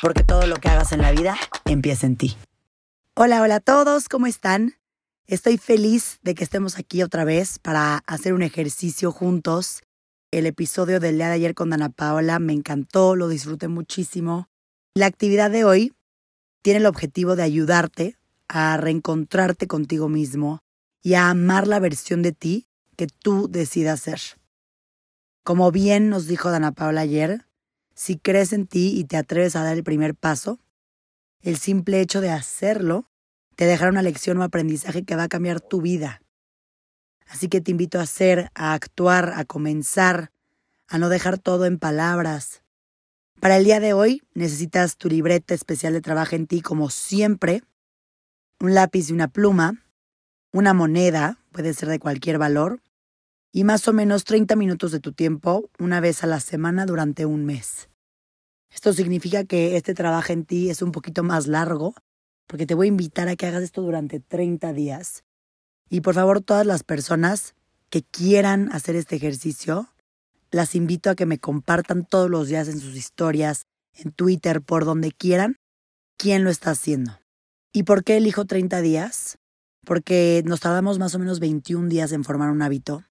porque todo lo que hagas en la vida empieza en ti. Hola, hola a todos, ¿cómo están? Estoy feliz de que estemos aquí otra vez para hacer un ejercicio juntos. El episodio del día de ayer con Dana Paola me encantó, lo disfruté muchísimo. La actividad de hoy tiene el objetivo de ayudarte a reencontrarte contigo mismo y a amar la versión de ti que tú decidas ser. Como bien nos dijo Dana Paola ayer, si crees en ti y te atreves a dar el primer paso, el simple hecho de hacerlo te dejará una lección o aprendizaje que va a cambiar tu vida. Así que te invito a hacer, a actuar, a comenzar, a no dejar todo en palabras. Para el día de hoy necesitas tu libreta especial de trabajo en ti como siempre, un lápiz y una pluma, una moneda, puede ser de cualquier valor, y más o menos 30 minutos de tu tiempo una vez a la semana durante un mes. Esto significa que este trabajo en ti es un poquito más largo, porque te voy a invitar a que hagas esto durante 30 días. Y por favor, todas las personas que quieran hacer este ejercicio, las invito a que me compartan todos los días en sus historias, en Twitter, por donde quieran, quién lo está haciendo. ¿Y por qué elijo 30 días? Porque nos tardamos más o menos 21 días en formar un hábito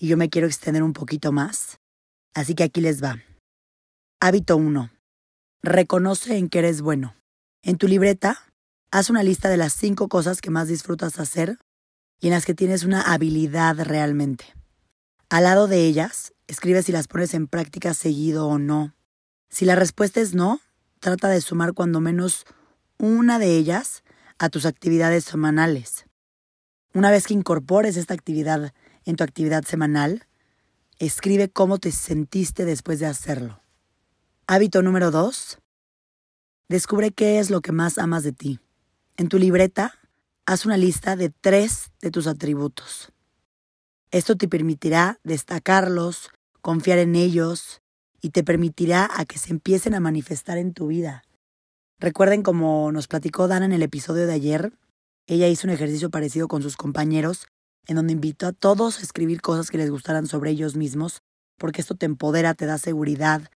y yo me quiero extender un poquito más. Así que aquí les va. Hábito 1. Reconoce en qué eres bueno. En tu libreta, haz una lista de las cinco cosas que más disfrutas hacer y en las que tienes una habilidad realmente. Al lado de ellas, escribe si las pones en práctica seguido o no. Si la respuesta es no, trata de sumar cuando menos una de ellas a tus actividades semanales. Una vez que incorpores esta actividad en tu actividad semanal, escribe cómo te sentiste después de hacerlo. Hábito número 2. Descubre qué es lo que más amas de ti. En tu libreta, haz una lista de tres de tus atributos. Esto te permitirá destacarlos, confiar en ellos y te permitirá a que se empiecen a manifestar en tu vida. Recuerden como nos platicó Dana en el episodio de ayer, ella hizo un ejercicio parecido con sus compañeros, en donde invitó a todos a escribir cosas que les gustaran sobre ellos mismos, porque esto te empodera, te da seguridad,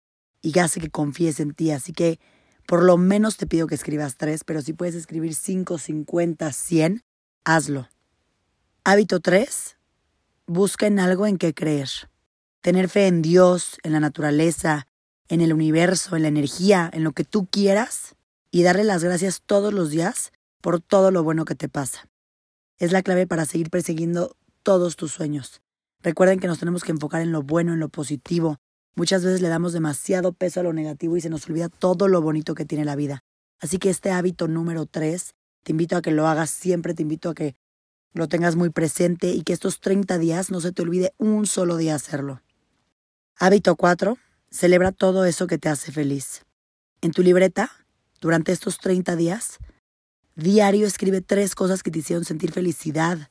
y hace que confíes en ti. Así que por lo menos te pido que escribas tres, pero si puedes escribir cinco, cincuenta, cien, hazlo. Hábito tres, busca en algo en que creer. Tener fe en Dios, en la naturaleza, en el universo, en la energía, en lo que tú quieras y darle las gracias todos los días por todo lo bueno que te pasa. Es la clave para seguir persiguiendo todos tus sueños. Recuerden que nos tenemos que enfocar en lo bueno, en lo positivo, Muchas veces le damos demasiado peso a lo negativo y se nos olvida todo lo bonito que tiene la vida. Así que este hábito número tres, te invito a que lo hagas siempre, te invito a que lo tengas muy presente y que estos 30 días no se te olvide un solo día hacerlo. Hábito 4. Celebra todo eso que te hace feliz. En tu libreta, durante estos 30 días, diario escribe tres cosas que te hicieron sentir felicidad,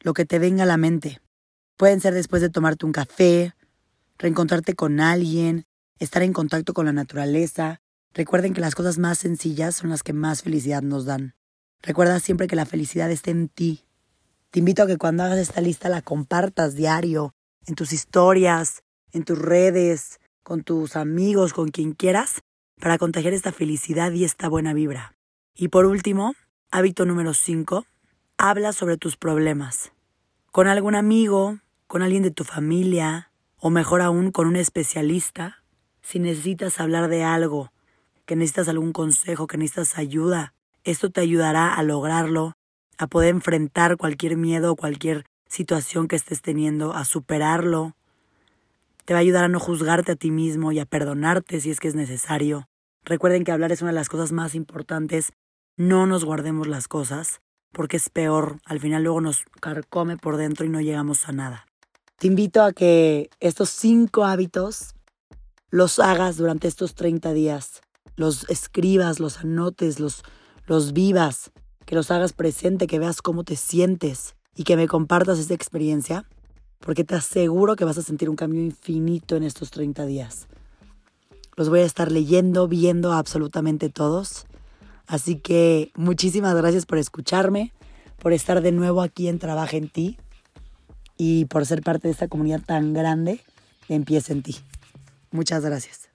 lo que te venga a la mente. Pueden ser después de tomarte un café, reencontrarte con alguien, estar en contacto con la naturaleza. Recuerden que las cosas más sencillas son las que más felicidad nos dan. Recuerda siempre que la felicidad está en ti. Te invito a que cuando hagas esta lista la compartas diario, en tus historias, en tus redes, con tus amigos, con quien quieras, para contagiar esta felicidad y esta buena vibra. Y por último, hábito número 5, habla sobre tus problemas. Con algún amigo, con alguien de tu familia, o mejor aún con un especialista, si necesitas hablar de algo, que necesitas algún consejo, que necesitas ayuda, esto te ayudará a lograrlo, a poder enfrentar cualquier miedo o cualquier situación que estés teniendo, a superarlo. Te va a ayudar a no juzgarte a ti mismo y a perdonarte si es que es necesario. Recuerden que hablar es una de las cosas más importantes. No nos guardemos las cosas, porque es peor. Al final luego nos carcome por dentro y no llegamos a nada. Te invito a que estos cinco hábitos los hagas durante estos 30 días. los escribas, los anotes, los, los vivas, que los hagas presente, que veas cómo te sientes y que me compartas esa experiencia, porque te aseguro que vas a sentir un cambio infinito en estos 30 días. Los voy a estar leyendo, viendo absolutamente todos. Así que muchísimas gracias por escucharme, por estar de nuevo aquí en Trabaja en ti y por ser parte de esta comunidad tan grande de Empieza en ti. Muchas gracias.